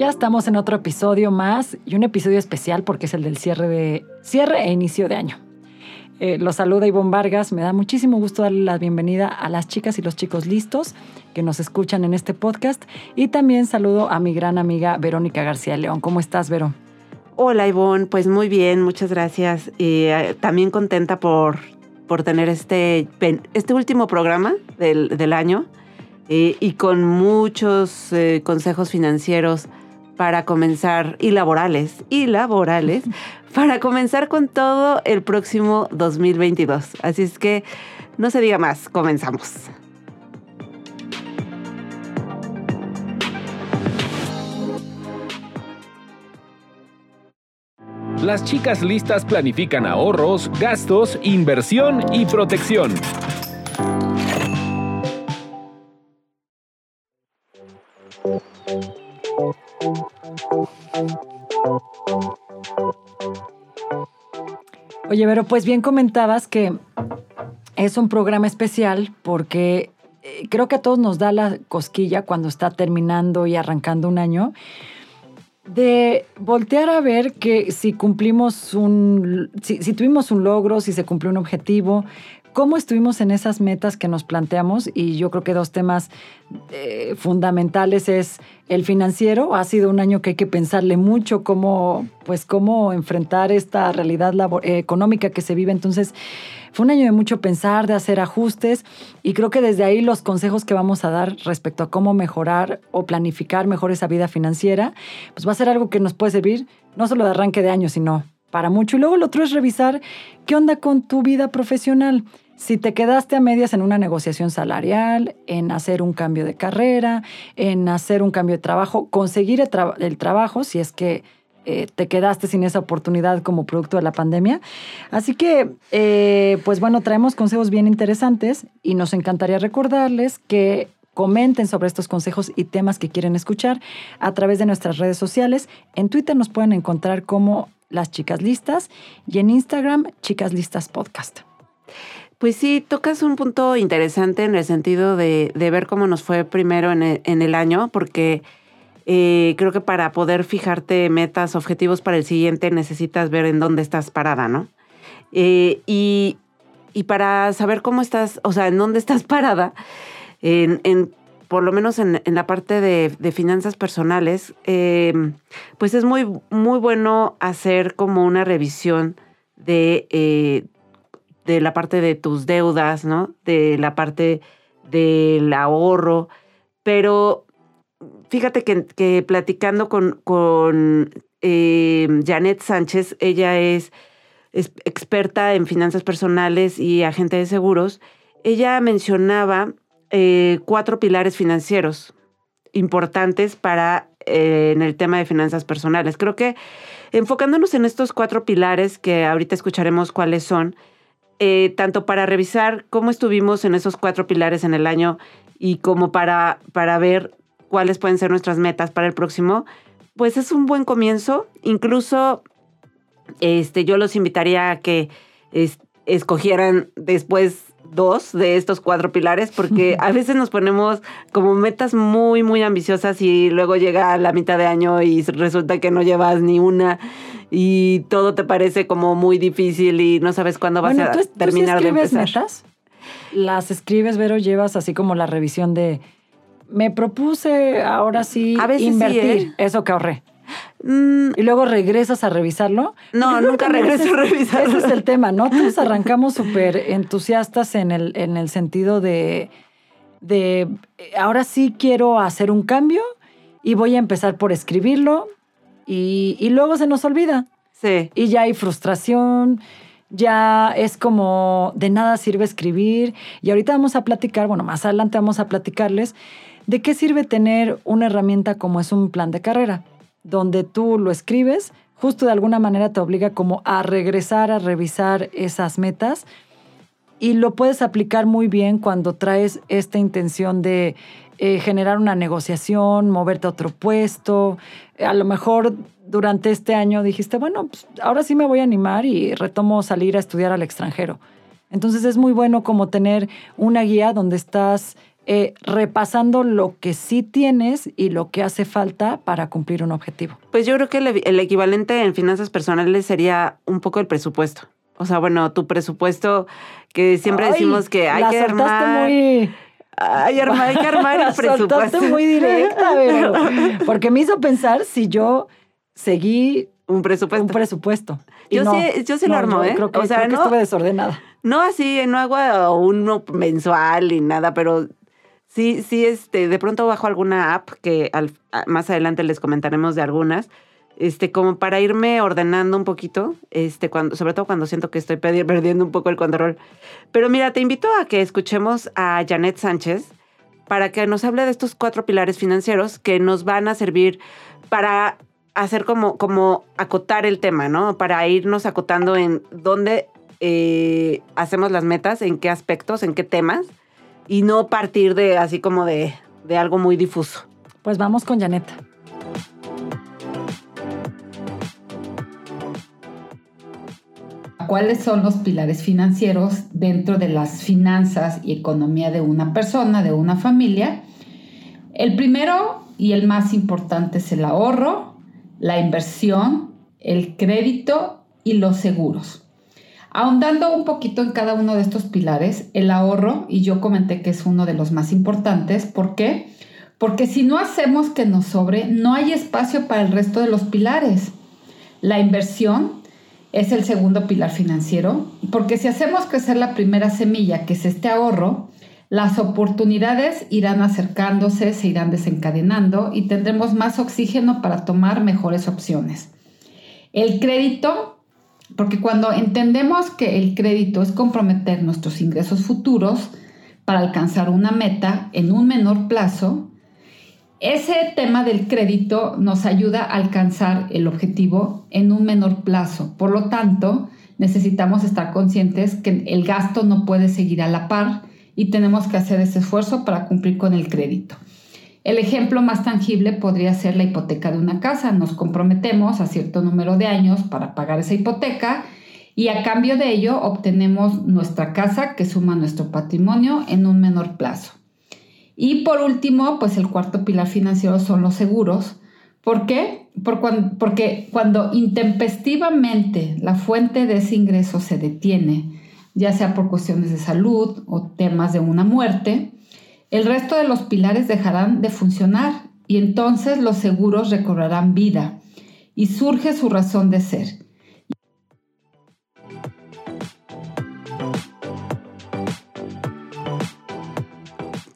Ya estamos en otro episodio más y un episodio especial porque es el del cierre de cierre e inicio de año. Eh, los saluda Ivonne Vargas. Me da muchísimo gusto darle la bienvenida a las chicas y los chicos listos que nos escuchan en este podcast. Y también saludo a mi gran amiga Verónica García León. ¿Cómo estás, Vero? Hola, Ivonne. Pues muy bien, muchas gracias. Y eh, también contenta por, por tener este, este último programa del, del año eh, y con muchos eh, consejos financieros para comenzar, y laborales, y laborales, para comenzar con todo el próximo 2022. Así es que no se diga más, comenzamos. Las chicas listas planifican ahorros, gastos, inversión y protección. Oye, pero pues bien comentabas que es un programa especial porque eh, creo que a todos nos da la cosquilla cuando está terminando y arrancando un año de voltear a ver que si cumplimos un, si, si, tuvimos un logro, si se cumplió un objetivo, cómo estuvimos en esas metas que nos planteamos y yo creo que dos temas eh, fundamentales es el financiero. Ha sido un año que hay que pensarle mucho cómo, pues, cómo enfrentar esta realidad eh, económica que se vive. Entonces, fue un año de mucho pensar, de hacer ajustes y creo que desde ahí los consejos que vamos a dar respecto a cómo mejorar o planificar mejor esa vida financiera, pues va a ser algo que nos puede servir no solo de arranque de año, sino para mucho. Y luego el otro es revisar qué onda con tu vida profesional. Si te quedaste a medias en una negociación salarial, en hacer un cambio de carrera, en hacer un cambio de trabajo, conseguir el, trabajo, si es que eh, te quedaste sin esa oportunidad como producto de la pandemia. Así que, eh, pues bueno, traemos consejos bien interesantes y nos encantaría recordarles que comenten sobre estos consejos y temas que quieren escuchar a través de nuestras redes sociales. En Twitter nos pueden encontrar como las chicas listas y en Instagram chicas listas podcast. Pues sí, tocas un punto interesante en el sentido de, ver cómo nos fue primero en el, año, porque eh, creo que para poder fijarte metas, objetivos para el siguiente, necesitas ver en dónde estás parada, ¿no? Eh, y, para saber cómo estás, o sea, en dónde estás parada, en, por lo menos en, la parte de, finanzas personales, eh, pues es muy, muy bueno hacer como una revisión de, eh, de la parte de tus deudas, ¿no? De la parte del ahorro. Pero fíjate que, platicando con, con eh, Janet Sánchez, ella es, es experta en finanzas personales y agente de seguros. Ella mencionaba eh, cuatro pilares financieros importantes para eh, en el tema de finanzas personales. Creo que enfocándonos en estos cuatro pilares, que ahorita escucharemos cuáles son, eh, tanto para revisar cómo estuvimos en esos cuatro pilares en el año y como para, para ver cuáles pueden ser nuestras metas para el próximo, pues es un buen comienzo. Incluso este, yo los invitaría a que escogieran después dos de estos cuatro pilares porque a veces nos ponemos como metas muy, muy ambiciosas y luego llega la mitad de año y resulta que no llevas ni una y todo te parece como muy difícil y no sabes cuándo vas a terminar de empezar. metas? Las escribes, Vero, llevas así como la revisión de me propuse ahora sí invertir ¿eh? eso que ahorré. Mm. y luego regresas a revisarlo. No, nunca regreso a revisarlo. Ese es el tema, ¿no? Todos arrancamos súper entusiastas en el, en el sentido de, de, ahora sí quiero hacer un cambio y voy a empezar por escribirlo y, y luego se nos olvida. Sí. Y ya hay frustración ya es como de nada sirve escribir. Y ahorita vamos a platicar, bueno, más adelante vamos a platicarles de qué sirve tener una herramienta como es un plan de carrera, donde tú lo escribes, justo de alguna manera te obliga como a regresar a revisar esas metas y lo puedes aplicar muy bien cuando traes esta intención de eh, generar una negociación, moverte a otro puesto. A lo mejor durante este año dijiste, bueno, pues ahora sí me voy a animar y retomo salir a estudiar al extranjero. Entonces es muy bueno como tener una guía donde estás eh, repasando lo que sí tienes y lo que hace falta para cumplir un objetivo. Pues yo creo que el, equivalente en finanzas personales sería un poco el presupuesto. O sea, bueno, tu presupuesto que siempre decimos que hay que armar. Muy... Hay, hay que armar el presupuesto. muy directa, pero, porque me hizo pensar si yo seguí un presupuesto. Un presupuesto. Yo, sí, yo sí lo armo, ¿eh? Creo que, o sea, no, estuve desordenada. No así, no hago uno mensual ni nada, pero sí, sí, este, de pronto bajo alguna app que más adelante les comentaremos de algunas, este, como para irme ordenando un poquito, este, cuando, sobre todo cuando siento que estoy perdiendo un poco el control. Pero mira, te invito a que escuchemos a Janet Sánchez para que nos hable de estos cuatro pilares financieros que nos van a servir para hacer como, como acotar el tema, ¿no? Para irnos acotando en dónde eh, hacemos las metas, en qué aspectos, en qué temas, y no partir de así como de, de algo muy difuso. Pues vamos con Janet. ¿Cuáles son los pilares financieros dentro de las finanzas y economía de una persona, de una familia? El primero y el más importante es el ahorro, la inversión, el crédito y los seguros. Ahondando un poquito en cada uno de estos pilares, el ahorro, y yo comenté que es uno de los más importantes, ¿por qué? Porque si no hacemos que nos sobre, no hay espacio para el resto de los pilares. La inversión es el segundo pilar financiero, porque si hacemos crecer la primera semilla, que es este ahorro, las oportunidades irán acercándose, se irán desencadenando y tendremos más oxígeno para tomar mejores opciones. El crédito, porque cuando entendemos que el crédito es comprometer nuestros ingresos futuros para alcanzar una meta en un menor plazo, ese tema del crédito nos ayuda a alcanzar el objetivo en un menor plazo. Por lo tanto, necesitamos estar conscientes que el gasto no puede seguir a la par y tenemos que hacer ese esfuerzo para cumplir con el crédito. El ejemplo más tangible podría ser la hipoteca de una casa. Nos comprometemos a cierto número de años para pagar esa hipoteca y a cambio de ello obtenemos nuestra casa que suma nuestro patrimonio en un menor plazo. Y por último, pues el cuarto pilar financiero son los seguros. ¿Por qué? porque cuando intempestivamente la fuente de ese ingreso se detiene, ya sea por cuestiones de salud o temas de una muerte, el resto de los pilares dejarán de funcionar y entonces los seguros recobrarán vida y surge su razón de ser.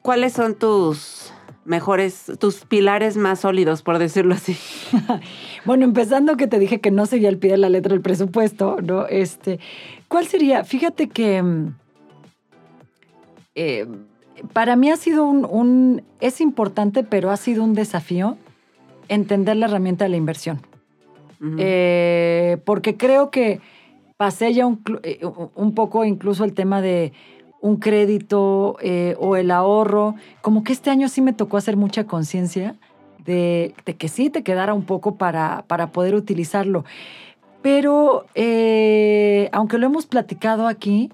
¿Cuáles son tus mejores, tus pilares más sólidos, por decirlo así? bueno, empezando que te dije que no seguía el pie de la letra del presupuesto, ¿no? Este, ¿Cuál sería? Fíjate que mm, eh, para mí ha sido un, es importante, pero ha sido un desafío entender la herramienta de la inversión. Eh, porque creo que pasé ya eh, un, poco incluso el tema de un crédito o el ahorro. Como que este año sí me tocó hacer mucha conciencia de, que sí te quedara un poco para, para poder utilizarlo. Pero eh, aunque lo hemos platicado aquí,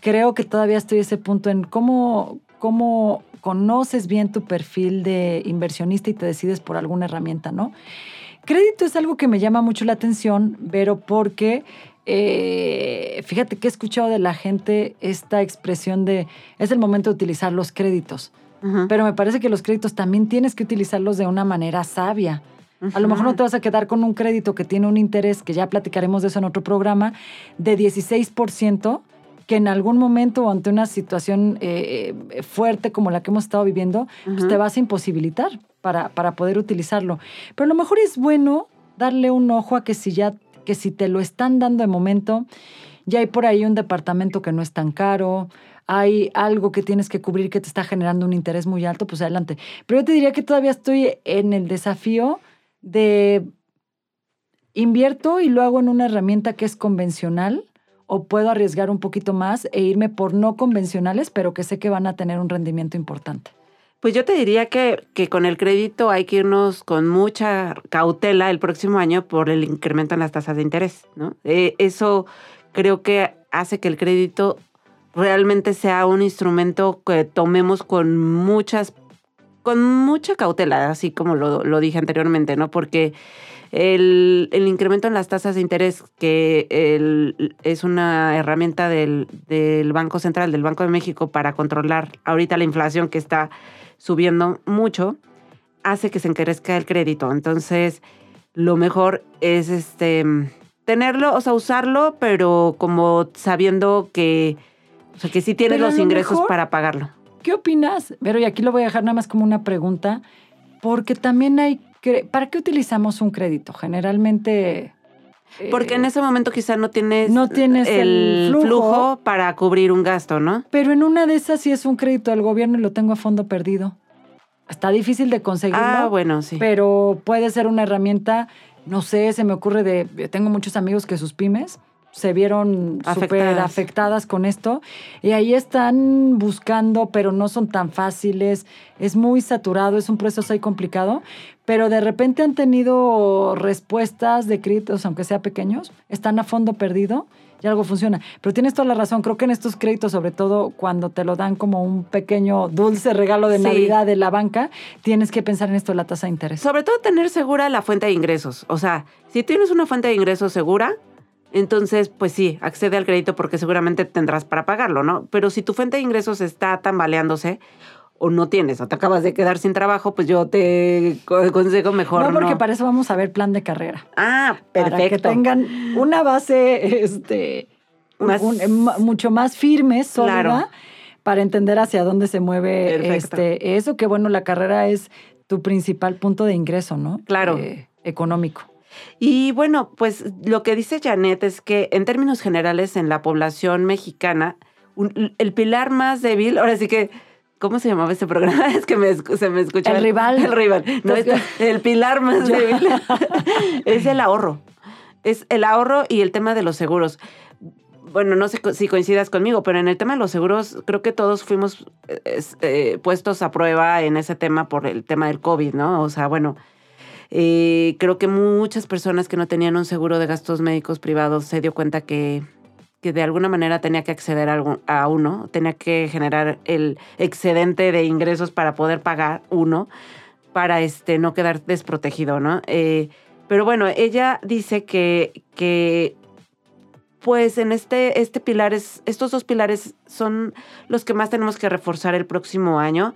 creo que todavía estoy a ese punto en cómo, cómo conoces bien tu perfil de inversionista y te decides por alguna herramienta, ¿no? Crédito es algo que me llama mucho la atención, pero porque eh, fíjate que he escuchado de la gente esta expresión de es el momento de utilizar los créditos. Pero me parece que los créditos también tienes que utilizarlos de una manera sabia. A lo mejor no te vas a quedar con un crédito que tiene un interés, que ya platicaremos de eso en otro programa, de 16%, que en algún momento o ante una situación eh, eh, fuerte como la que hemos estado viviendo, pues te vas a imposibilitar para, para poder utilizarlo. Pero a lo mejor es bueno darle un ojo a que si ya, que si te lo están dando de momento, ya hay por ahí un departamento que no es tan caro, hay algo que tienes que cubrir que te está generando un interés muy alto, pues adelante. Pero yo te diría que todavía estoy en el desafío de invierto y lo hago en una herramienta que es convencional o puedo arriesgar un poquito más e irme por no convencionales, pero que sé que van a tener un rendimiento importante. Pues yo te diría que, que, con el crédito hay que irnos con mucha cautela el próximo año por el incremento en las tasas de interés, ¿no? Eh, eso creo que hace que el crédito realmente sea un instrumento que tomemos con muchas, con mucha cautela, así como lo, lo dije anteriormente, ¿no? Porque el, el, incremento en las tasas de interés, que el, es una herramienta del, del Banco Central, del Banco de México, para controlar ahorita la inflación que está subiendo mucho, hace que se encarezca el crédito. Entonces, lo mejor es este tenerlo, o sea, usarlo, pero como sabiendo que, o sea, que sí tienes los ingresos mejor, para pagarlo. ¿Qué opinas? Pero y aquí lo voy a dejar nada más como una pregunta, porque también hay, ¿para qué utilizamos un crédito? Generalmente... Porque en ese momento quizá no tienes, no tienes el, el flujo, flujo, para cubrir un gasto, ¿no? Pero en una de esas sí es un crédito del gobierno y lo tengo a fondo perdido. Está difícil de conseguirlo. Ah, bueno, sí. Pero puede ser una herramienta, no sé, se me ocurre de, tengo muchos amigos que sus pymes se vieron súper afectadas con esto y ahí están buscando, pero no son tan fáciles, es muy saturado, es un proceso ahí complicado, pero de repente han tenido respuestas de créditos, aunque sea pequeños, están a fondo perdido y algo funciona. Pero tienes toda la razón, creo que en estos créditos, sobre todo cuando te lo dan como un pequeño dulce regalo de sí. Navidad de la banca, tienes que pensar en esto de la tasa de interés. Sobre todo tener segura la fuente de ingresos. O sea, si tienes una fuente de ingresos segura, entonces, pues sí, accede al crédito porque seguramente tendrás para pagarlo, ¿no? Pero si tu fuente de ingresos está tambaleándose o no tienes o te acabas de quedar sin trabajo, pues yo te consejo mejor. No, porque no. para eso vamos a ver plan de carrera. Ah, perfecto. Para que tengan una base este, más, un, un, mucho más firme, sólida, claro. para entender hacia dónde se mueve este, eso, que bueno, la carrera es tu principal punto de ingreso, ¿no? Claro. Eh, económico. Y bueno, pues lo que dice Janet es que en términos generales en la población mexicana, un, el pilar más débil, ahora sí que, ¿cómo se llamaba ese programa? Es que me, se me escucha. El rival. El rival. No, es, el pilar más débil es el ahorro. Es el ahorro y el tema de los seguros. Bueno, no sé si coincidas conmigo, pero en el tema de los seguros, creo que todos fuimos eh, puestos a prueba en ese tema por el tema del COVID, ¿no? O sea, bueno, eh, creo que muchas personas que no tenían un seguro de gastos médicos privados se dio cuenta que, de alguna manera tenía que acceder a, uno, tenía que generar el excedente de ingresos para poder pagar uno, para este, no quedar desprotegido, ¿no? Eh, pero bueno, ella dice que, que pues en este, este pilar es, estos dos pilares son los que más tenemos que reforzar el próximo año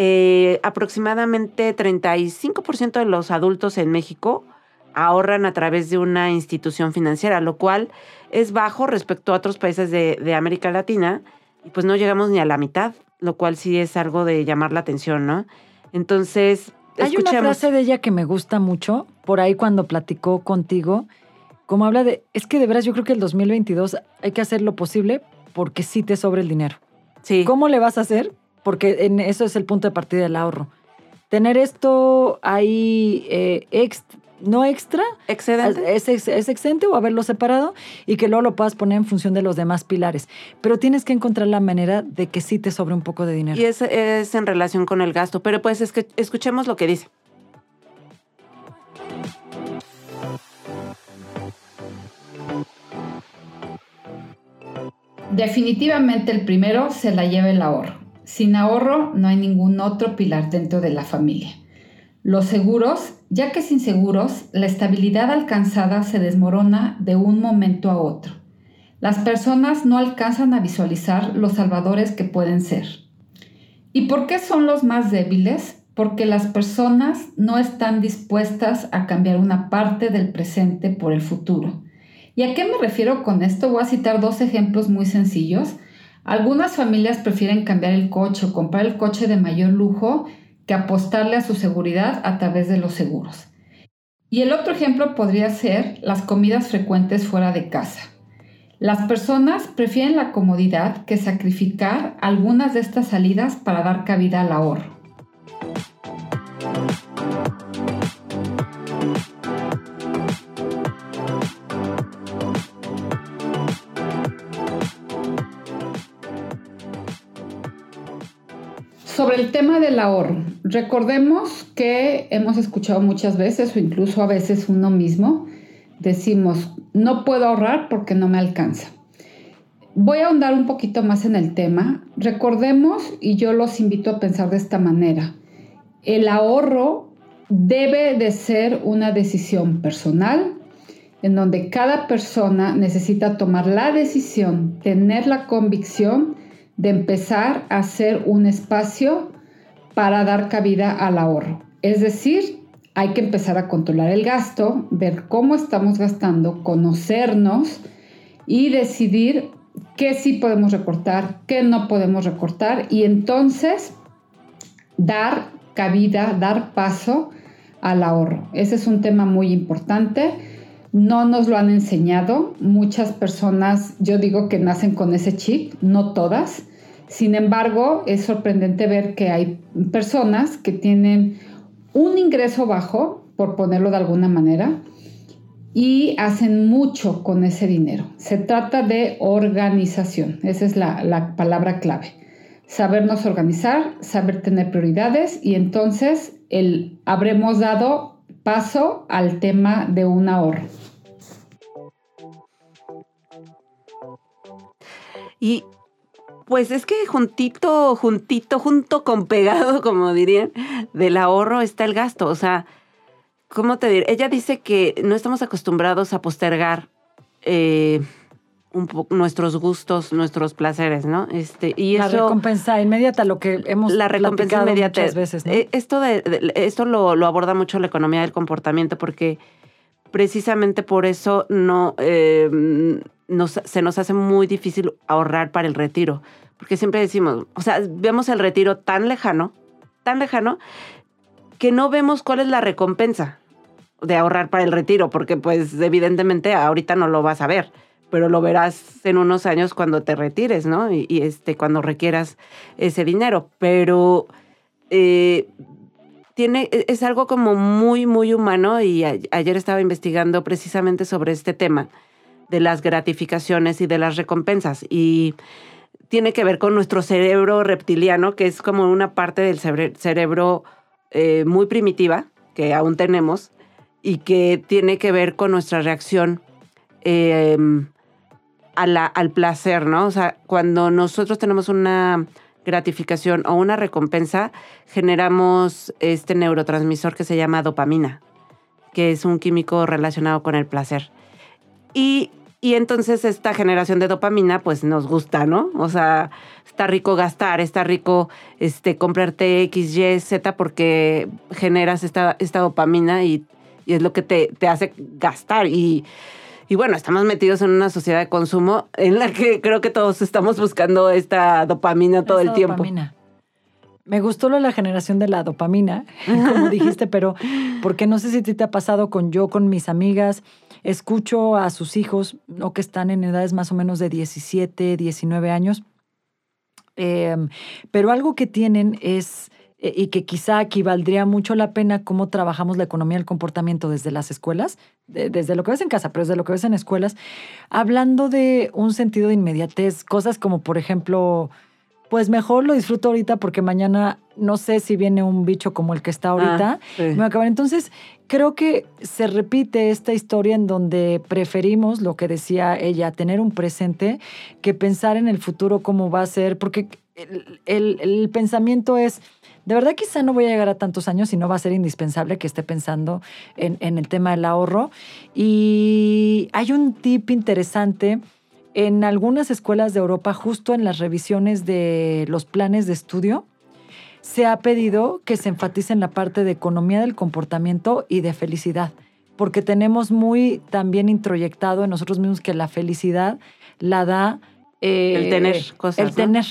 eh, aproximadamente 35% de los adultos en México ahorran a través de una institución financiera, lo cual es bajo respecto a otros países de, de, América Latina y pues no llegamos ni a la mitad, lo cual sí es algo de llamar la atención, ¿no? Entonces, hay escuchemos. una frase de ella que me gusta mucho, por ahí cuando platicó contigo, como habla de, es que de veras yo creo que el 2022 hay que hacer lo posible porque sí te sobra el dinero. Sí. ¿Cómo le vas a hacer? Porque en eso es el punto de partida del ahorro. Tener esto ahí eh, ex, no extra, excedente. Es, es, es, excedente o haberlo separado y que luego lo puedas poner en función de los demás pilares. Pero tienes que encontrar la manera de que sí te sobre un poco de dinero. Y es, es en relación con el gasto, pero pues es que escuchemos lo que dice. Definitivamente el primero se la lleva el ahorro. Sin ahorro no hay ningún otro pilar dentro de la familia. Los seguros, ya que sin seguros, la estabilidad alcanzada se desmorona de un momento a otro. Las personas no alcanzan a visualizar los salvadores que pueden ser. ¿Y por qué son los más débiles? Porque las personas no están dispuestas a cambiar una parte del presente por el futuro. ¿Y a qué me refiero con esto? Voy a citar dos ejemplos muy sencillos. Algunas familias prefieren cambiar el coche o comprar el coche de mayor lujo que apostarle a su seguridad a través de los seguros. Y el otro ejemplo podría ser las comidas frecuentes fuera de casa. Las personas prefieren la comodidad que sacrificar algunas de estas salidas para dar cabida al ahorro. Sobre el tema del ahorro, recordemos que hemos escuchado muchas veces o incluso a veces uno mismo, decimos, no puedo ahorrar porque no me alcanza. Voy a ahondar un poquito más en el tema. Recordemos, y yo los invito a pensar de esta manera, el ahorro debe de ser una decisión personal en donde cada persona necesita tomar la decisión, tener la convicción de empezar a hacer un espacio para dar cabida al ahorro. Es decir, hay que empezar a controlar el gasto, ver cómo estamos gastando, conocernos y decidir qué sí podemos recortar, qué no podemos recortar y entonces dar cabida, dar paso al ahorro. Ese es un tema muy importante. No nos lo han enseñado. Muchas personas, yo digo que nacen con ese chip, no todas. Sin embargo, es sorprendente ver que hay personas que tienen un ingreso bajo, por ponerlo de alguna manera, y hacen mucho con ese dinero. Se trata de organización, esa es la, palabra clave. Sabernos organizar, saber tener prioridades y entonces el, habremos dado paso al tema de un ahorro. Y pues es que juntito, juntito, junto con pegado, como dirían, del ahorro está el gasto. O sea, ¿cómo te diré? Ella dice que no estamos acostumbrados a postergar eh, un nuestros gustos, nuestros placeres, ¿no? Este, y la recompensa inmediata, lo que hemos La recompensa inmediata. muchas veces, ¿no? Eh, esto, de, esto lo, aborda mucho la economía del comportamiento porque precisamente por eso no... Eh, se nos hace muy difícil ahorrar para el retiro, porque siempre decimos, o sea, vemos el retiro tan lejano, tan lejano, que no vemos cuál es la recompensa de ahorrar para el retiro, porque pues evidentemente ahorita no lo vas a ver, pero lo verás en unos años cuando te retires, ¿no? Y, este, cuando requieras ese dinero. Pero eh, tiene, es algo como muy, muy humano y ayer estaba investigando precisamente sobre este tema de las gratificaciones y de las recompensas. Y tiene que ver con nuestro cerebro reptiliano, que es como una parte del cerebro eh, muy primitiva que aún tenemos y que tiene que ver con nuestra reacción em, al placer, ¿no? O sea, cuando nosotros tenemos una gratificación o una recompensa, generamos este neurotransmisor que se llama dopamina, que es un químico relacionado con el placer. Y y entonces esta generación de dopamina pues nos gusta, ¿no? O sea, está rico gastar, está rico este, comprarte X, Y, Z porque generas esta, esta dopamina y, es lo que te, te hace gastar. Y, y, bueno, estamos metidos en una sociedad de consumo en la que creo que todos estamos buscando esta dopamina todo el tiempo. Dopamina. Me gustó lo de la generación de la dopamina, como dijiste, pero porque no sé si te ha pasado con yo, con mis amigas, escucho a sus hijos, o que están en edades más o menos de 17, 19 años, em, pero algo que tienen es, eh, y que quizá aquí valdría mucho la pena cómo trabajamos la economía del comportamiento desde las escuelas, desde lo que ves en casa, pero desde lo que ves en escuelas, hablando de un sentido de inmediatez, cosas como, por ejemplo, pues mejor lo disfruto ahorita porque mañana no sé si viene un bicho como el que está ahorita. Ah, Entonces, creo que se repite esta historia en donde preferimos, lo que decía ella, tener un presente que pensar en el futuro cómo va a ser, porque el, pensamiento es, de verdad quizá no voy a llegar a tantos años y no va a ser indispensable que esté pensando en, en el tema del ahorro. Y hay un tip interesante en algunas escuelas de Europa, justo en las revisiones de los planes de estudio, se ha pedido que se enfatice en la parte de economía del comportamiento y de felicidad, porque tenemos muy también introyectado en nosotros mismos que la felicidad la da... Eh, el tener cosas. El tener.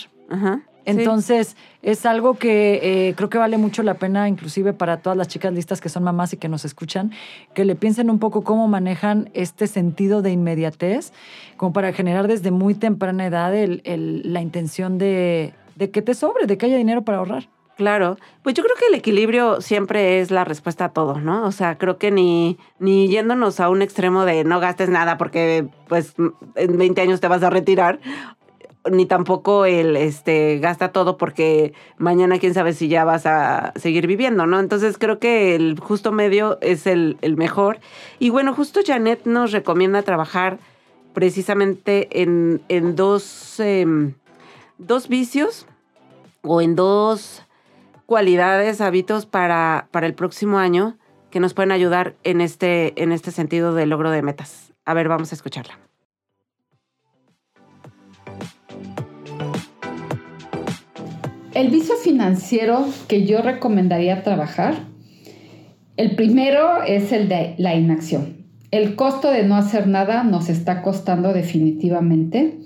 Entonces, es algo que eh, creo que vale mucho la pena, inclusive para todas las chicas listas que son mamás y que nos escuchan, que le piensen un poco cómo manejan este sentido de inmediatez, como para generar desde muy temprana edad la intención de, de que te sobre, de que haya dinero para ahorrar. Claro, pues yo creo que el equilibrio siempre es la respuesta a todo, ¿no? O sea, creo que ni, ni yéndonos a un extremo de no gastes nada porque pues en 20 años te vas a retirar, ni tampoco el este gasta todo porque mañana quién sabe si ya vas a seguir viviendo, ¿no? Entonces creo que el justo medio es el, mejor. Y bueno, justo Janet nos recomienda trabajar precisamente en, en dos, em, dos vicios o en dos cualidades, hábitos para, para el próximo año que nos pueden ayudar en este, en este sentido de logro de metas. A ver, vamos a escucharla. El vicio financiero que yo recomendaría trabajar, el primero es el de la inacción. El costo de no hacer nada nos está costando definitivamente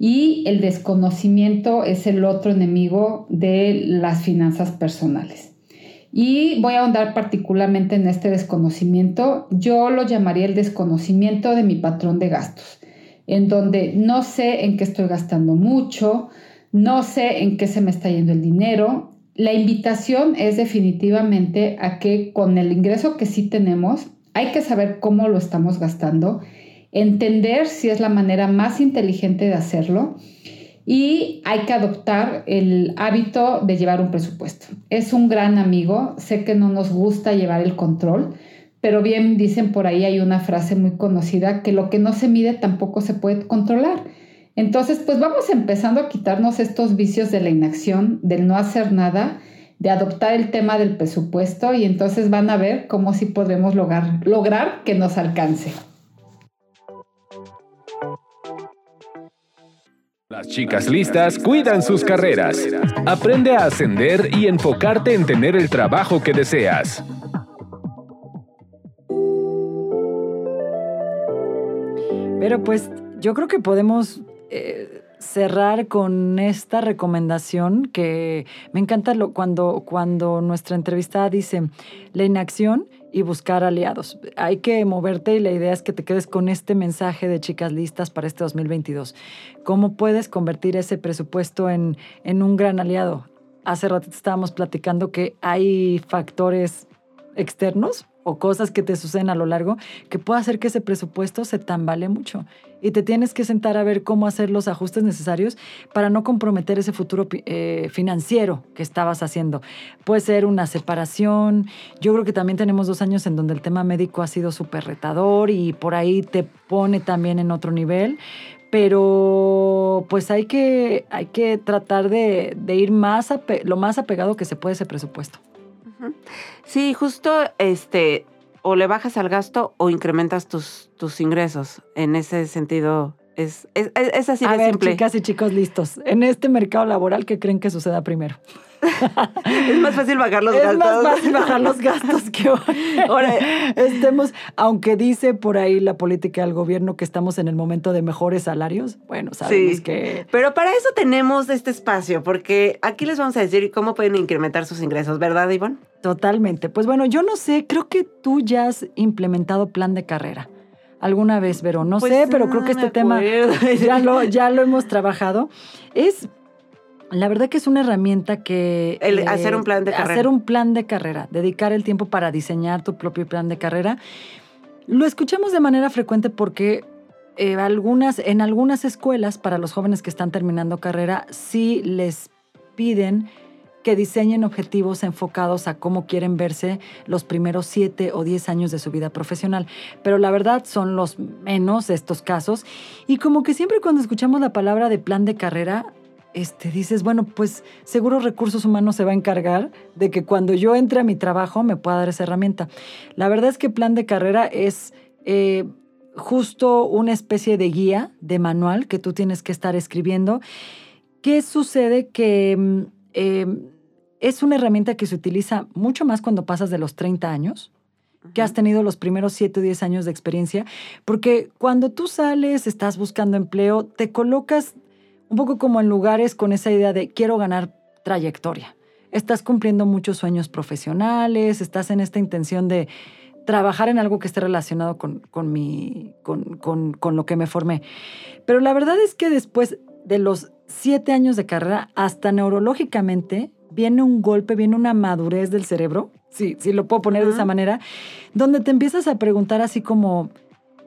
y el desconocimiento es el otro enemigo de las finanzas personales. Y voy a ahondar particularmente en este desconocimiento. Yo lo llamaría el desconocimiento de mi patrón de gastos, en donde no sé en qué estoy gastando mucho, no sé en qué se me está yendo el dinero. La invitación es definitivamente a que con el ingreso que sí tenemos, hay que saber cómo lo estamos gastando entender si es la manera más inteligente de hacerlo y hay que adoptar el hábito de llevar un presupuesto. Es un gran amigo, sé que no nos gusta llevar el control, pero bien dicen por ahí hay una frase muy conocida que lo que no se mide tampoco se puede controlar. Entonces, pues vamos empezando a quitarnos estos vicios de la inacción, del no hacer nada, de adoptar el tema del presupuesto y entonces van a ver cómo sí podemos lograr, lograr que nos alcance. Las chicas listas cuidan sus carreras. Aprende a ascender y enfocarte en tener el trabajo que deseas. Pero pues yo creo que podemos eh, cerrar con esta recomendación que me encanta lo, cuando, cuando nuestra entrevistada dice la inacción y buscar aliados. Hay que moverte y la idea es que te quedes con este mensaje de chicas listas para este 2022. ¿Cómo puedes convertir ese presupuesto en, en un gran aliado? Hace ratito estábamos platicando que hay factores externos o cosas que te suceden a lo largo que puede hacer que ese presupuesto se tambale mucho. Y te tienes que sentar a ver cómo hacer los ajustes necesarios para no comprometer ese futuro eh, financiero que estabas haciendo. Puede ser una separación. Yo creo que también tenemos dos años en donde el tema médico ha sido súper retador y por ahí te pone también en otro nivel pero pues hay que, hay que tratar de, ir más lo más apegado que se puede ese presupuesto. Sí, justo este, o le bajas al gasto o incrementas tus, tus ingresos. En ese sentido, es, es, es así A de ver, chicas y chicos listos. En este mercado laboral, ¿qué creen que suceda primero? Es más fácil bajar los gastos. Es más fácil bajar los gastos que hoy. Ahora estemos, aunque dice por ahí la política del gobierno que estamos en el momento de mejores salarios, bueno, sabemos que. Pero para eso tenemos este espacio, porque aquí les vamos a decir cómo pueden incrementar sus ingresos, ¿verdad, Ivonne? Totalmente. Pues bueno, yo no sé, creo que tú ya has implementado plan de carrera alguna vez, pero no pues sé, pero creo que este tema ya lo, ya lo hemos trabajado. Es, la verdad que es una herramienta que... El, eh, hacer un plan de carrera. Hacer un plan de carrera, dedicar el tiempo para diseñar tu propio plan de carrera. Lo escuchamos de manera frecuente porque eh, algunas, en algunas escuelas, para los jóvenes que están terminando carrera, sí les piden que diseñen objetivos enfocados a cómo quieren verse los primeros siete o diez años de su vida profesional. Pero la verdad son los menos estos casos. Y como que siempre cuando escuchamos la palabra de plan de carrera, este, dices, bueno, pues seguro recursos humanos se va a encargar de que cuando yo entre a mi trabajo me pueda dar esa herramienta. La verdad es que plan de carrera es eh, justo una especie de guía, de manual que tú tienes que estar escribiendo. ¿Qué sucede? Que mm, em, es una herramienta que se utiliza mucho más cuando pasas de los 30 años, que has tenido los primeros 7 o 10 años de experiencia, porque cuando tú sales, estás buscando empleo, te colocas un poco como en lugares con esa idea de quiero ganar trayectoria. Estás cumpliendo muchos sueños profesionales, estás en esta intención de trabajar en algo que esté relacionado con, con, mi, con, con, con lo que me formé. Pero la verdad es que después de los siete años de carrera, hasta neurológicamente, viene un golpe, viene una madurez del cerebro, sí, sí lo puedo poner de esa manera, donde te empiezas a preguntar así como,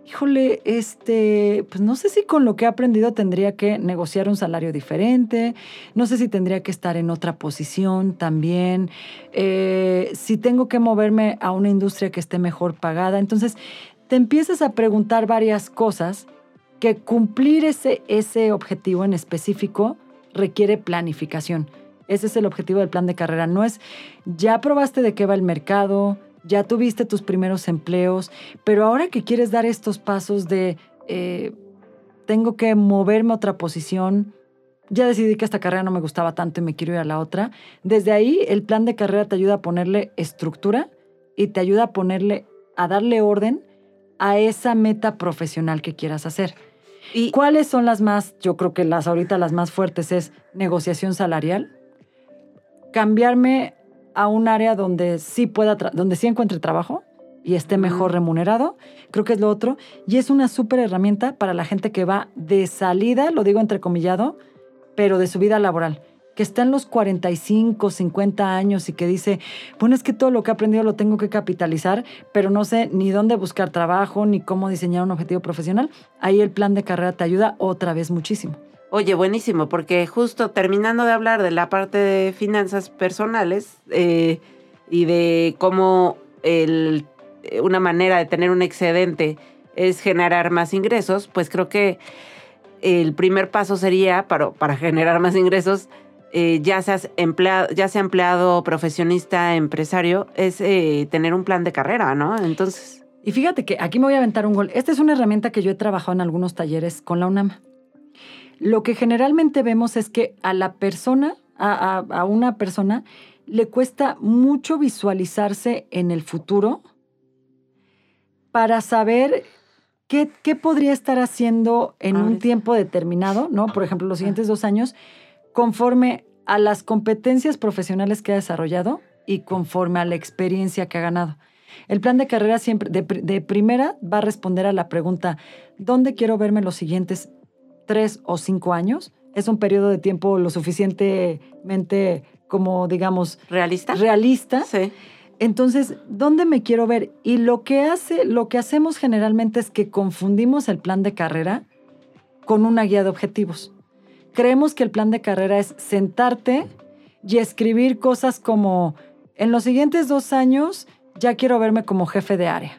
híjole, este, pues no sé si con lo que he aprendido tendría que negociar un salario diferente, no sé si tendría que estar en otra posición también, eh, si tengo que moverme a una industria que esté mejor pagada. Entonces, te empiezas a preguntar varias cosas que cumplir ese, ese objetivo en específico requiere planificación. Ese es el objetivo del plan de carrera. No es, ya probaste de qué va el mercado, ya tuviste tus primeros empleos, pero ahora que quieres dar estos pasos de, eh, tengo que moverme a otra posición, ya decidí que esta carrera no me gustaba tanto y me quiero ir a la otra, desde ahí el plan de carrera te ayuda a ponerle estructura y te ayuda a ponerle, a darle orden a esa meta profesional que quieras hacer. ¿Y cuáles son las más, yo creo que las ahorita las más fuertes es negociación salarial, cambiarme a un área donde sí pueda, donde sí encuentre trabajo y esté mejor remunerado, creo que es lo otro. Y es una súper herramienta para la gente que va de salida, lo digo entrecomillado, pero de su vida laboral, que está en los 45, 50 años y que dice, bueno, es que todo lo que he aprendido lo tengo que capitalizar, pero no sé ni dónde buscar trabajo, ni cómo diseñar un objetivo profesional. Ahí el plan de carrera te ayuda otra vez muchísimo. Oye, buenísimo, porque justo terminando de hablar de la parte de finanzas personales eh, y de cómo eh, una manera de tener un excedente es generar más ingresos, pues creo que el primer paso sería para, para generar más ingresos, eh, ya, seas empleado, ya sea empleado, profesionista, empresario, es tener un plan de carrera, ¿no? Entonces... Y fíjate que aquí me voy a aventar un gol. Esta es una herramienta que yo he trabajado en algunos talleres con la UNAM lo que generalmente vemos es que a la persona, a, una persona, le cuesta mucho visualizarse en el futuro para saber qué, podría estar haciendo en un tiempo determinado, ¿no? Por ejemplo, los siguientes dos años, conforme a las competencias profesionales que ha desarrollado y conforme a la experiencia que ha ganado. El plan de carrera siempre, de, de primera, va a responder a la pregunta, ¿dónde quiero verme los siguientes tres o cinco años. Es un periodo de tiempo lo suficientemente, como digamos... ¿Realista? Realista. Sí. Entonces, ¿dónde me quiero ver? Y lo que hace, lo que hacemos generalmente es que confundimos el plan de carrera con una guía de objetivos. Creemos que el plan de carrera es sentarte y escribir cosas como, en los siguientes dos años ya quiero verme como jefe de área.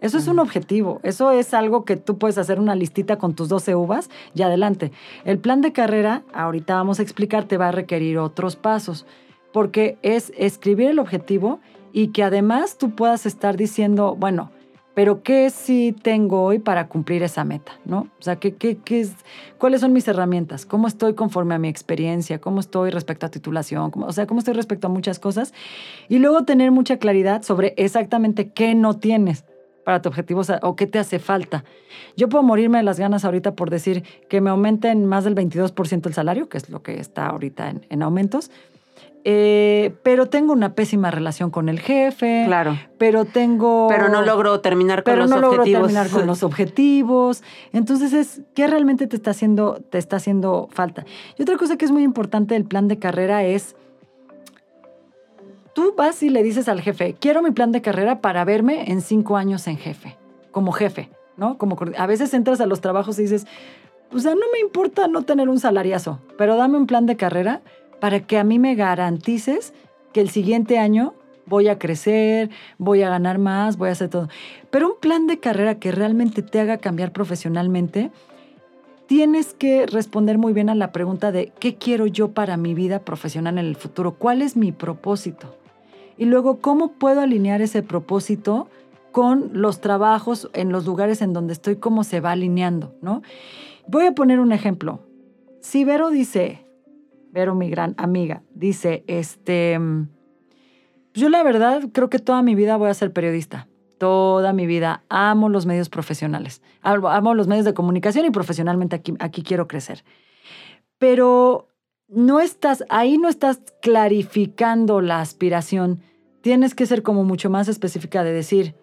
Eso es un objetivo, eso es algo que tú puedes hacer una listita con tus 12 uvas y adelante. El plan de carrera, ahorita vamos a explicar, te va a requerir otros pasos, porque es escribir el objetivo y que además tú puedas estar diciendo, bueno, pero ¿qué sí tengo hoy para cumplir esa meta? ¿no? O sea, ¿qué, qué, qué es, ¿cuáles son mis herramientas? ¿Cómo estoy conforme a mi experiencia? ¿Cómo estoy respecto a titulación? o sea, ¿cómo estoy respecto a muchas cosas? Y luego tener mucha claridad sobre exactamente qué no tienes para tu objetivo o qué te hace falta. Yo puedo morirme de las ganas ahorita por decir que me aumenten más del 22% el salario, que es lo que está ahorita en, aumentos. Eh, pero tengo una pésima relación con el jefe. Claro. Pero tengo. Pero no logro terminar con pero los no objetivos. Logro terminar con los objetivos. Entonces, es ¿qué realmente te está haciendo, te está haciendo falta? Y otra cosa que es muy importante del plan de carrera es Tú vas y le dices al jefe, quiero mi plan de carrera para verme en cinco años en jefe, como jefe, ¿no? Como a veces entras a los trabajos y dices, o sea, no me importa no tener un salariazo, pero dame un plan de carrera para que a mí me garantices que el siguiente año voy a crecer, voy a ganar más, voy a hacer todo. Pero un plan de carrera que realmente te haga cambiar profesionalmente, tienes que responder muy bien a la pregunta de qué quiero yo para mi vida profesional en el futuro, cuál es mi propósito. Y luego, ¿cómo puedo alinear ese propósito con los trabajos en los lugares en donde estoy, cómo se va alineando, ¿no? Voy a poner un ejemplo. Si Vero dice, Vero, mi gran amiga, dice, este, yo la verdad creo que toda mi vida voy a ser periodista. Toda mi vida amo los medios profesionales. Amo los medios de comunicación y profesionalmente aquí, aquí quiero crecer. Pero no estás, ahí no estás clarificando la aspiración. Tienes que ser como mucho más específica de decir,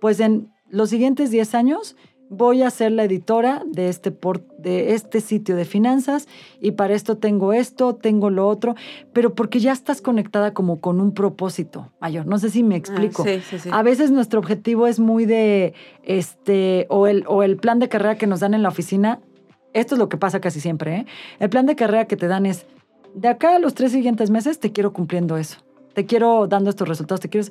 pues en los siguientes 10 años voy a ser la editora de este, de este sitio de finanzas y para esto tengo esto, tengo lo otro, pero porque ya estás conectada como con un propósito mayor. No sé si me explico. Ah, a veces nuestro objetivo es muy de, este, o el, o el plan de carrera que nos dan en la oficina. Esto es lo que pasa casi siempre. ¿eh? El plan de carrera que te dan es, de acá a los tres siguientes meses te quiero cumpliendo eso. Te quiero dando estos resultados, te quiero...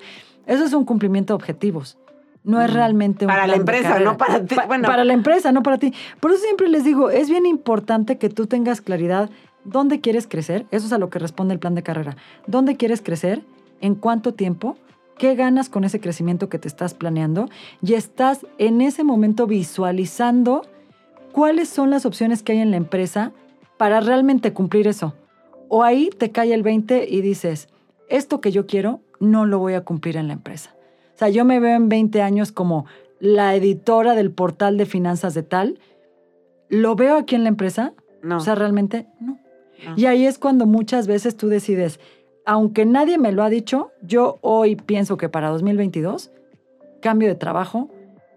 Eso es un cumplimiento de objetivos no es realmente un Para la empresa, no para ti. Para la empresa, no para ti. Por eso siempre les digo, es bien importante que tú tengas claridad dónde quieres crecer. Eso es a lo que responde el plan de carrera. ¿Dónde quieres crecer? ¿En cuánto tiempo? ¿Qué ganas con ese crecimiento que te estás planeando? Y estás en ese momento visualizando cuáles son las opciones que hay en la empresa para realmente cumplir eso. O ahí te cae el 20 y dices, esto que yo quiero no lo voy a cumplir en la empresa. O sea, yo me veo en 20 años como la editora del portal de finanzas de tal. ¿Lo veo aquí en la empresa? No. O sea, realmente no. Y ahí es cuando muchas veces tú decides, aunque nadie me lo ha dicho, yo hoy pienso que para 2022 cambio de trabajo,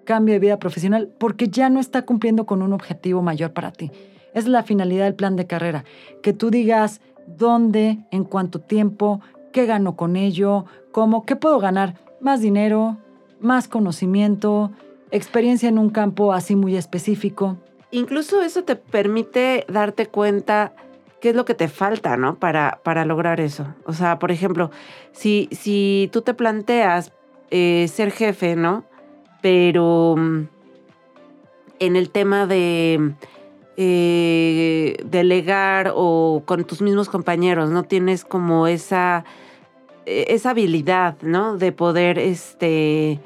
cambio de vida profesional, porque ya no está cumpliendo con un objetivo mayor para ti. Es la finalidad del plan de carrera, que tú digas dónde, en cuánto tiempo, qué gano con ello, cómo, qué puedo ganar más dinero, más conocimiento, experiencia en un campo así muy específico. Incluso eso te permite darte cuenta qué es lo que te falta, ¿no? Para, para lograr eso. O sea, por ejemplo, si, si tú te planteas eh, ser jefe, ¿no? Pero mm, en el tema de eh, delegar o con tus mismos compañeros, no tienes como esa e, esa habilidad, ¿no? De poder, este,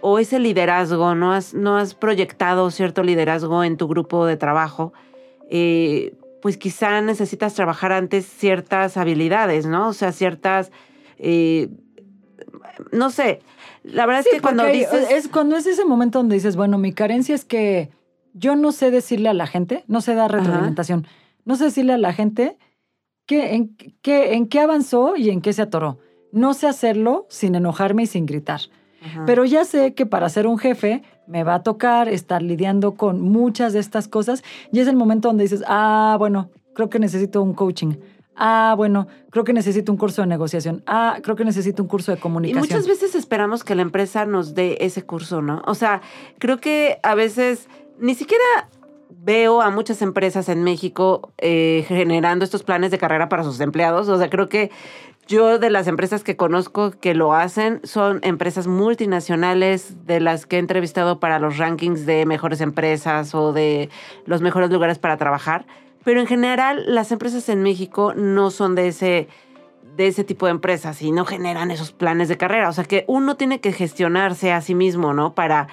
o ese liderazgo, ¿no? Has, no has proyectado cierto liderazgo en tu grupo de trabajo, eh, pues quizá necesitas trabajar antes ciertas habilidades, ¿no? O sea, ciertas, eh, no sé, la verdad es que cuando dices... Es cuando es ese momento donde dices, bueno, mi carencia es que yo no sé decirle a la gente, no sé dar retroalimentación, no sé decirle a la gente ¿Qué, en, qué, ¿En qué avanzó y en qué se atoró? No sé hacerlo sin enojarme y sin gritar. Pero ya sé que para ser un jefe me va a tocar estar lidiando con muchas de estas cosas y es el momento donde dices, ah, bueno, creo que necesito un coaching. Ah, bueno, creo que necesito un curso de negociación. Ah, creo que necesito un curso de comunicación. Y muchas veces esperamos que la empresa nos dé ese curso, ¿no? O sea, creo que a veces ni siquiera veo a muchas empresas en México eh, generando estos planes de carrera para sus empleados. O sea, creo que yo de las empresas que conozco que lo hacen son empresas multinacionales de las que he entrevistado para los rankings de mejores empresas o de los mejores lugares para trabajar. Pero en general las empresas en México no son de ese, de ese tipo de empresas y no generan esos planes de carrera. O sea que uno tiene que gestionarse a sí mismo, ¿no? Para,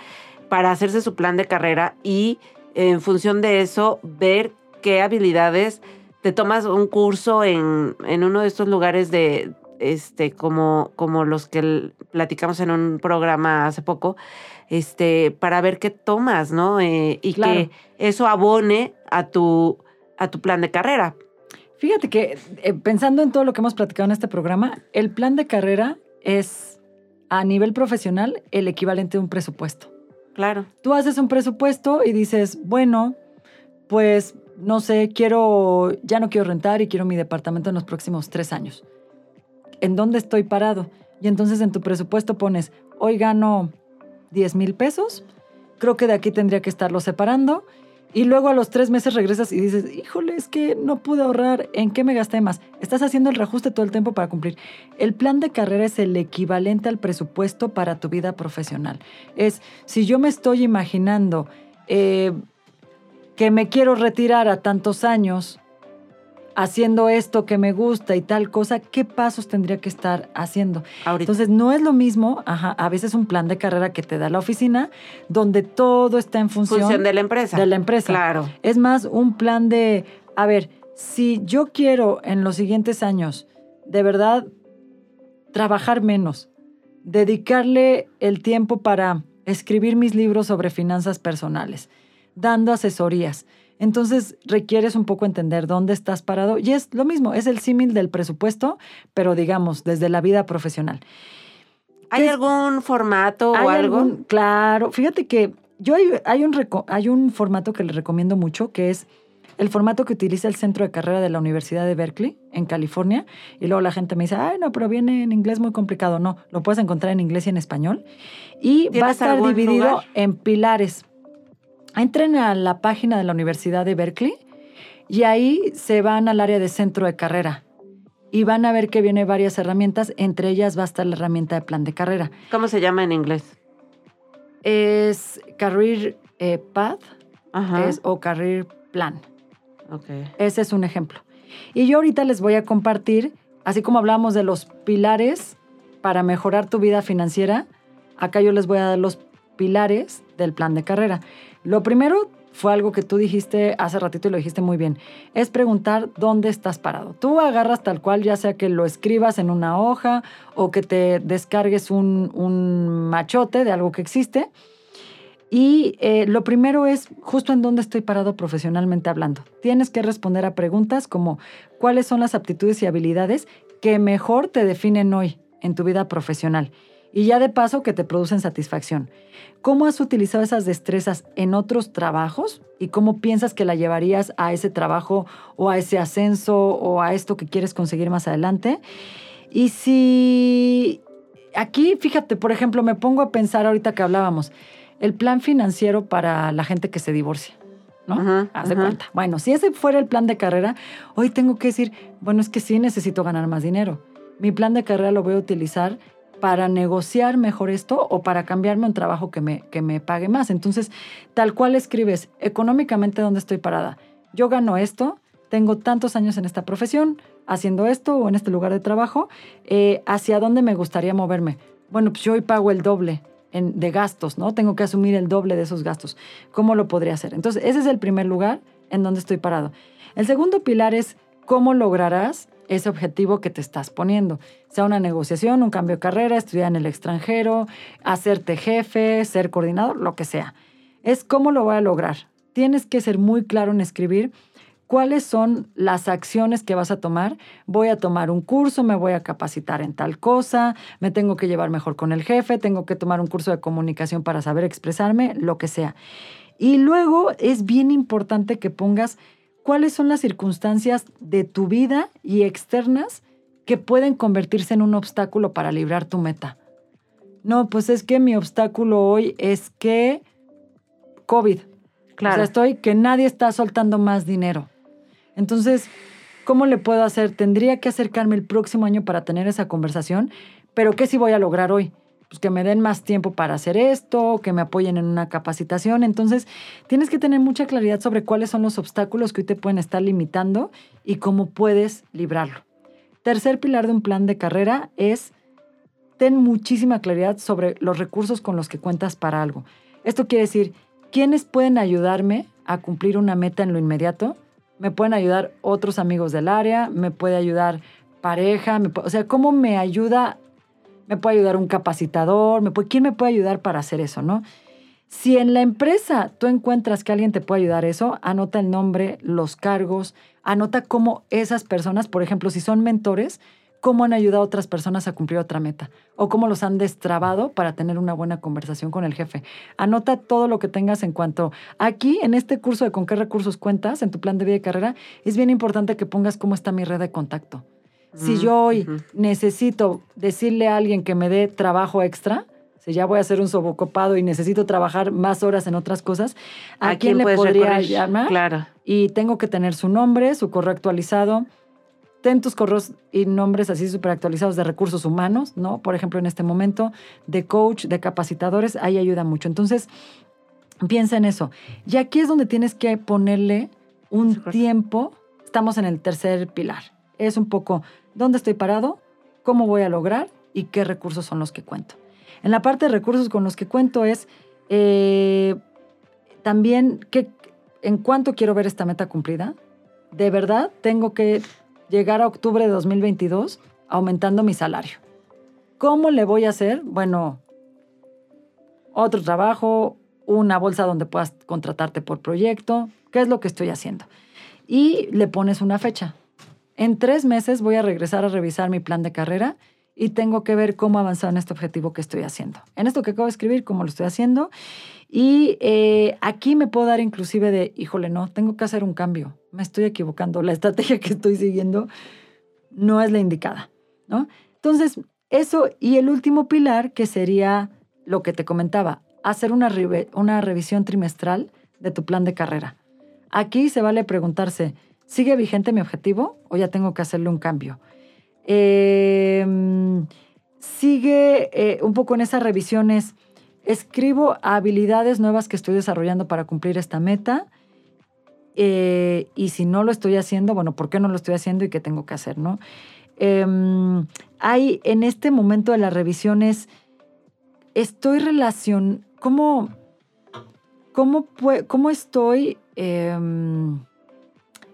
para hacerse su plan de carrera y en función de eso, ver qué habilidades te tomas un curso en, uno de estos lugares de este como como los que platicamos en un programa hace poco este para ver qué tomas no eh, y que eso abone a tu a tu plan de carrera. Fíjate que eh, pensando en todo lo que hemos platicado en este programa el plan de carrera es a nivel profesional el equivalente de un presupuesto Claro. Tú haces un presupuesto y dices, bueno, pues no sé, quiero, ya no quiero rentar y quiero mi departamento en los próximos tres años. ¿En dónde estoy parado? Y entonces en tu presupuesto pones, hoy gano 10 mil pesos, creo que de aquí tendría que estarlo separando y luego a los tres meses regresas y dices, híjole, es que no pude ahorrar, ¿en qué me gasté más? Estás haciendo el reajuste todo el tiempo para cumplir. El plan de carrera es el equivalente al presupuesto para tu vida profesional. Es, si yo me estoy imaginando eh, que me quiero retirar a tantos años, haciendo esto que me gusta y tal cosa, ¿qué pasos tendría que estar haciendo? Entonces, no es lo mismo, a veces un plan de carrera que te da la oficina, donde todo está en función, de la empresa. De la empresa. Claro. Es más un plan de, a ver, si yo quiero en los siguientes años, de verdad, trabajar menos, dedicarle el tiempo para escribir mis libros sobre finanzas personales, dando asesorías, Entonces requieres un poco entender dónde estás parado y es lo mismo, es el símil del presupuesto, pero digamos, desde la vida profesional. ¿Hay algún formato o ¿Hay algo? algún- claro, fíjate que yo hay, hay un, reco- hay un formato que les recomiendo mucho, que es el formato que utiliza el centro de carrera de la Universidad de Berkeley, en California. Y luego la gente me dice, ay, no, pero viene en inglés muy complicado. No, lo puedes encontrar en inglés y en español. Y va a ¿Tienes estar dividido lugar? en pilares. Entren a la página de la Universidad de Berkeley y ahí se van al área de centro de carrera. Y van a ver que viene varias herramientas, entre ellas va a estar la herramienta de plan de carrera. ¿Cómo se llama en inglés? Es Career eh, Path Ajá. es, o Career Plan. Ok. Ese es un ejemplo. Y yo ahorita les voy a compartir, así como hablamos de los pilares para mejorar tu vida financiera, acá yo les voy a dar los pilares del plan de carrera. Lo primero fue algo que tú dijiste hace ratito y lo dijiste muy bien, es preguntar dónde estás parado. Tú agarras tal cual, ya sea que lo escribas en una hoja o que te descargues un, machote de algo que existe. Y eh, lo primero es justo en dónde estoy parado profesionalmente hablando. Tienes que responder a preguntas como cuáles son las aptitudes y habilidades que mejor te definen hoy en tu vida profesional y ya de paso que te producen satisfacción. ¿Cómo has utilizado esas destrezas en otros trabajos y cómo piensas que la llevarías a ese trabajo o a ese ascenso o a esto que quieres conseguir más adelante? Y si aquí, fíjate, por ejemplo, me pongo a pensar ahorita que hablábamos, el plan financiero para la gente que se divorcia. ¿no? Ajá, Haz de ajá. cuenta. Bueno, si ese fuera el plan de carrera, hoy tengo que decir, bueno, es que sí necesito ganar más dinero. Mi plan de carrera lo voy a utilizar para negociar mejor esto o para cambiarme un trabajo que me, que me pague más. Entonces, tal cual escribes, económicamente, ¿dónde estoy parada? Yo gano esto, tengo tantos años en esta profesión, haciendo esto o en este lugar de trabajo, eh, ¿hacia dónde me gustaría moverme? Bueno, pues yo hoy pago el doble en- de gastos, ¿no? Tengo que asumir el doble de esos gastos. ¿Cómo lo podría hacer? Entonces, ese es el primer lugar en donde estoy parado. El segundo pilar es cómo lograrás ese objetivo que te estás poniendo. Sea una negociación, un cambio de carrera, estudiar en el extranjero, hacerte jefe, ser coordinador, lo que sea. Es cómo lo voy a lograr. Tienes que ser muy claro en escribir cuáles son las acciones que vas a tomar. Voy a tomar un curso, me voy a capacitar en tal cosa, me tengo que llevar mejor con el jefe, tengo que tomar un curso de comunicación para saber expresarme, lo que sea. Y luego es bien importante que pongas cuáles son las circunstancias de tu vida y externas que pueden convertirse en un obstáculo para librar tu meta. No, pues es que mi obstáculo hoy es que COVID. Claro. O sea, estoy que nadie está soltando más dinero. Entonces, ¿cómo le puedo hacer? Tendría que acercarme el próximo año para tener esa conversación, pero ¿qué sí voy a lograr hoy? Pues que me den más tiempo para hacer esto, que me apoyen en una capacitación. Entonces, tienes que tener mucha claridad sobre cuáles son los obstáculos que hoy te pueden estar limitando y cómo puedes librarlo. Tercer pilar de un plan de carrera es ten muchísima claridad sobre los recursos con los que cuentas para algo. Esto quiere decir, ¿quiénes pueden ayudarme a cumplir una meta en lo inmediato? Me pueden ayudar otros amigos del área, me puede ayudar pareja, me o sea, ¿cómo me ayuda? Me puede ayudar un capacitador, ¿quién me puede ayudar para hacer eso, no? Si en la empresa tú encuentras que alguien te puede ayudar eso, anota el nombre, los cargos, anota cómo esas personas, por ejemplo, si son mentores, cómo han ayudado a otras personas a cumplir otra meta o cómo los han destrabado para tener una buena conversación con el jefe. Anota todo lo que tengas en cuanto aquí en este curso de con qué recursos cuentas en tu plan de vida y carrera, es bien importante que pongas cómo está mi red de contacto. Si yo hoy necesito decirle a alguien que me dé trabajo extra, si ya voy a hacer un sobocopado y necesito trabajar más horas en otras cosas, ¿a, quién, le podría recurrir? llamar? Claro. y tengo que tener su nombre, su correo actualizado. Ten tus correos y nombres así súper actualizados de recursos humanos, ¿no? Por ejemplo, en este momento, de coach, de capacitadores, ahí ayuda mucho. Entonces, piensa en eso. Y aquí es donde tienes que ponerle un tiempo. Estamos en el tercer pilar. Es un poco dónde estoy parado, cómo voy a lograr y qué recursos son los que cuento. En la parte de recursos con los que cuento es eh, también qué, en cuánto quiero ver esta meta cumplida. De verdad, tengo que llegar a octubre de 2022 aumentando mi salario. ¿Cómo le voy a hacer? Bueno, otro trabajo, una bolsa donde puedas contratarte por proyecto, ¿Qué es lo que estoy haciendo? Y le pones una fecha. En tres meses voy a regresar a revisar mi plan de carrera y tengo que ver cómo avanzar en este objetivo que estoy haciendo. En esto que acabo de escribir, cómo lo estoy haciendo. Y eh, aquí me puedo dar inclusive de, híjole, no, tengo que hacer un cambio. Me estoy equivocando. La estrategia que estoy siguiendo no es la indicada. Entonces, eso y el último pilar, que sería lo que te comentaba, hacer una, una revisión trimestral de tu plan de carrera. Aquí se vale preguntarse, ¿sigue vigente mi objetivo o ya tengo que hacerle un cambio? Em, sigue eh, un poco en esas revisiones, escribo habilidades nuevas que estoy desarrollando para cumplir esta meta. Eh, y si no lo estoy haciendo, bueno, ¿por qué no lo estoy haciendo y qué tengo que hacer, no? Em, hay en este momento de las revisiones, estoy relación, ¿cómo, cómo, cómo estoy, em,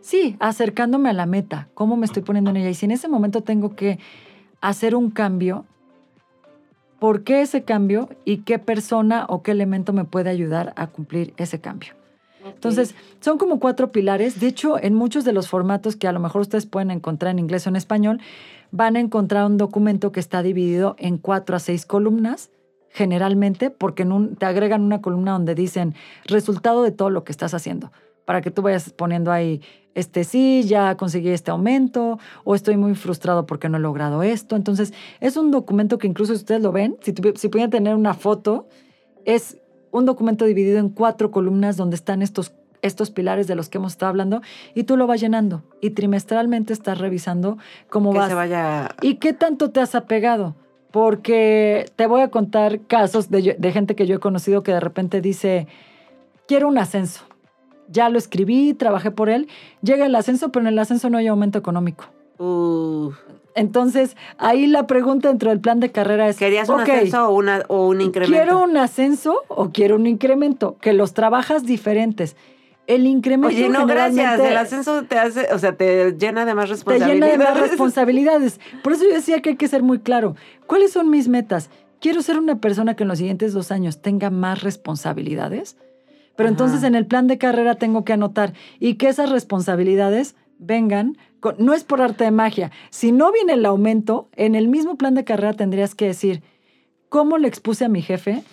sí, acercándome a la meta? ¿Cómo me estoy poniendo en ella? Y si en ese momento tengo que hacer un cambio, ¿por qué ese cambio y qué persona o qué elemento me puede ayudar a cumplir ese cambio? Entonces, son como cuatro pilares. De hecho, en muchos de los formatos que a lo mejor ustedes pueden encontrar en inglés o en español, van a encontrar un documento que está dividido en cuatro a seis columnas, generalmente, porque te agregan una columna donde dicen resultado de todo lo que estás haciendo, para que tú vayas poniendo ahí, este sí, ya conseguí este aumento, o estoy muy frustrado porque no he logrado esto. Entonces, es un documento que incluso si ustedes lo ven, si, si pudieran tener una foto, es un documento dividido en cuatro columnas donde están estos, estos pilares de los que hemos estado hablando y tú lo vas llenando y trimestralmente estás revisando cómo que vas. Se vaya... ¿Y qué tanto te has apegado? Porque te voy a contar casos de, de gente que yo he conocido que de repente dice, quiero un ascenso. Ya lo escribí, trabajé por él. Llega el ascenso, pero en el ascenso no hay aumento económico. Uh. Entonces, ahí la pregunta dentro del plan de carrera es... ¿Querías un ascenso o, una, o un incremento? ¿Quiero un ascenso o quiero un incremento? Que los trabajas diferentes. El incremento Oye, no, gracias. El ascenso te hace, o sea, te llena de más responsabilidades. Te llena de más responsabilidades. Por eso yo decía que hay que ser muy claro. ¿Cuáles son mis metas? Quiero ser una persona que en los siguientes dos años tenga más responsabilidades. Pero entonces en el plan de carrera tengo que anotar y que esas responsabilidades vengan no es por arte de magia. Si no viene el aumento, en el mismo plan de carrera tendrías que decir, ¿cómo le expuse a mi jefe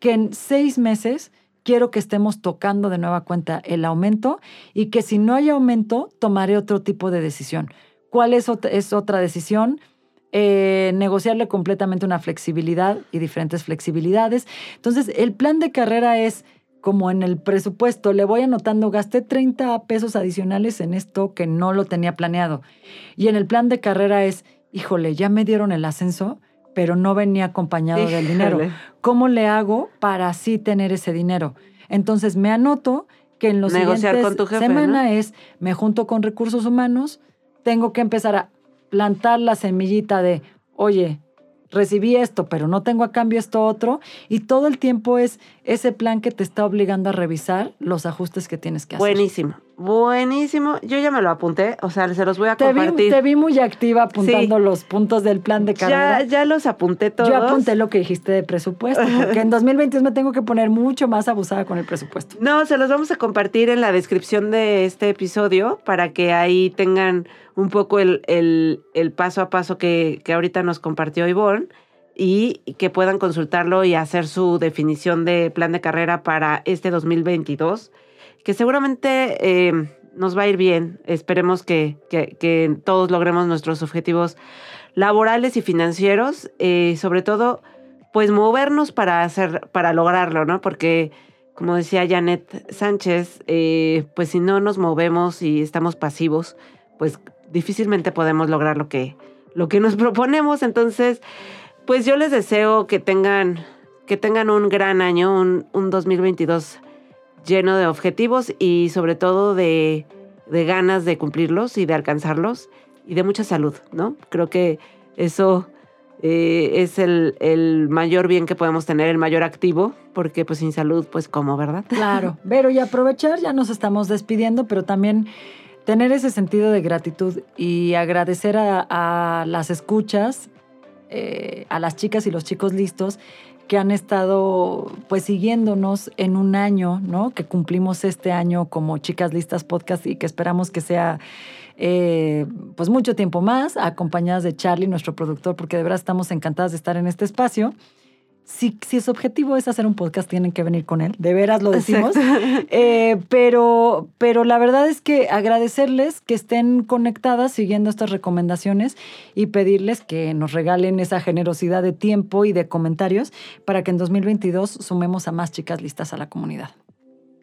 que en seis meses quiero que estemos tocando de nueva cuenta el aumento y que si no hay aumento, tomaré otro tipo de decisión? ¿Cuál es, otra decisión? Eh, negociarle completamente una flexibilidad y diferentes flexibilidades. Entonces, el plan de carrera es como en el presupuesto, le voy anotando, gasté 30 pesos adicionales en esto que no lo tenía planeado. Y en el plan de carrera es, híjole, ya me dieron el ascenso, pero no venía acompañado del dinero. ¿Cómo le hago para así tener ese dinero? Entonces me anoto que en los Negociar siguientes con tu jefe, semana es, me junto con recursos humanos, tengo que empezar a plantar la semillita de, oye, recibí esto, pero no tengo a cambio esto otro. Y todo el tiempo es ese plan que te está obligando a revisar los ajustes que tienes que hacer. Buenísimo, buenísimo. Yo ya me lo apunté, o sea, se los voy a compartir. te vi muy activa apuntando los puntos del plan de carrera. Ya, ya los apunté todos. Yo apunté lo que dijiste de presupuesto, porque en 2022 me tengo que poner mucho más abusada con el presupuesto. No, se los vamos a compartir en la descripción de este episodio para que ahí tengan un poco el, el, paso a paso que, que, ahorita nos compartió Ivonne y que puedan consultarlo y hacer su definición de plan de carrera para este 2022, que seguramente eh, nos va a ir bien. Esperemos que, que, todos logremos nuestros objetivos laborales y financieros, eh, sobre todo, pues movernos para, hacer, para lograrlo, ¿no? Porque, como decía Janet Sánchez, eh, pues si no nos movemos y estamos pasivos, pues difícilmente podemos lograr lo que, lo que nos proponemos. Entonces, pues yo les deseo que tengan, que tengan un gran año, un, un 2022 lleno de objetivos y sobre todo de, de, ganas de cumplirlos y de alcanzarlos y de mucha salud, ¿no? Creo que eso eh, es el, el, mayor bien que podemos tener, el mayor activo, porque pues sin salud, pues como, ¿verdad? Claro, pero y aprovechar, ya nos estamos despidiendo, pero también tener ese sentido de gratitud y agradecer a, las escuchas, eh, a las chicas y los chicos listos, que han estado pues siguiéndonos en un año, ¿no? Que cumplimos este año como Chicas Listas Podcast y que esperamos que sea eh, pues mucho tiempo más, acompañadas de Charlie, nuestro productor, porque de verdad estamos encantadas de estar en este espacio si, si su objetivo es hacer un podcast, tienen que venir con él. De veras lo decimos. Eh, pero, pero la verdad es que agradecerles que estén conectadas siguiendo estas recomendaciones y pedirles que nos regalen esa generosidad de tiempo y de comentarios para que en 2022 sumemos a más chicas listas a la comunidad.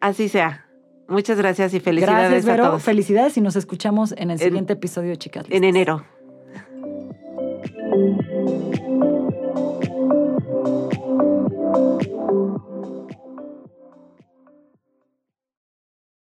Así sea. Muchas gracias y felicidades gracias, a todos. Felicidades y nos escuchamos en el siguiente episodio de Chicas Listas. En enero.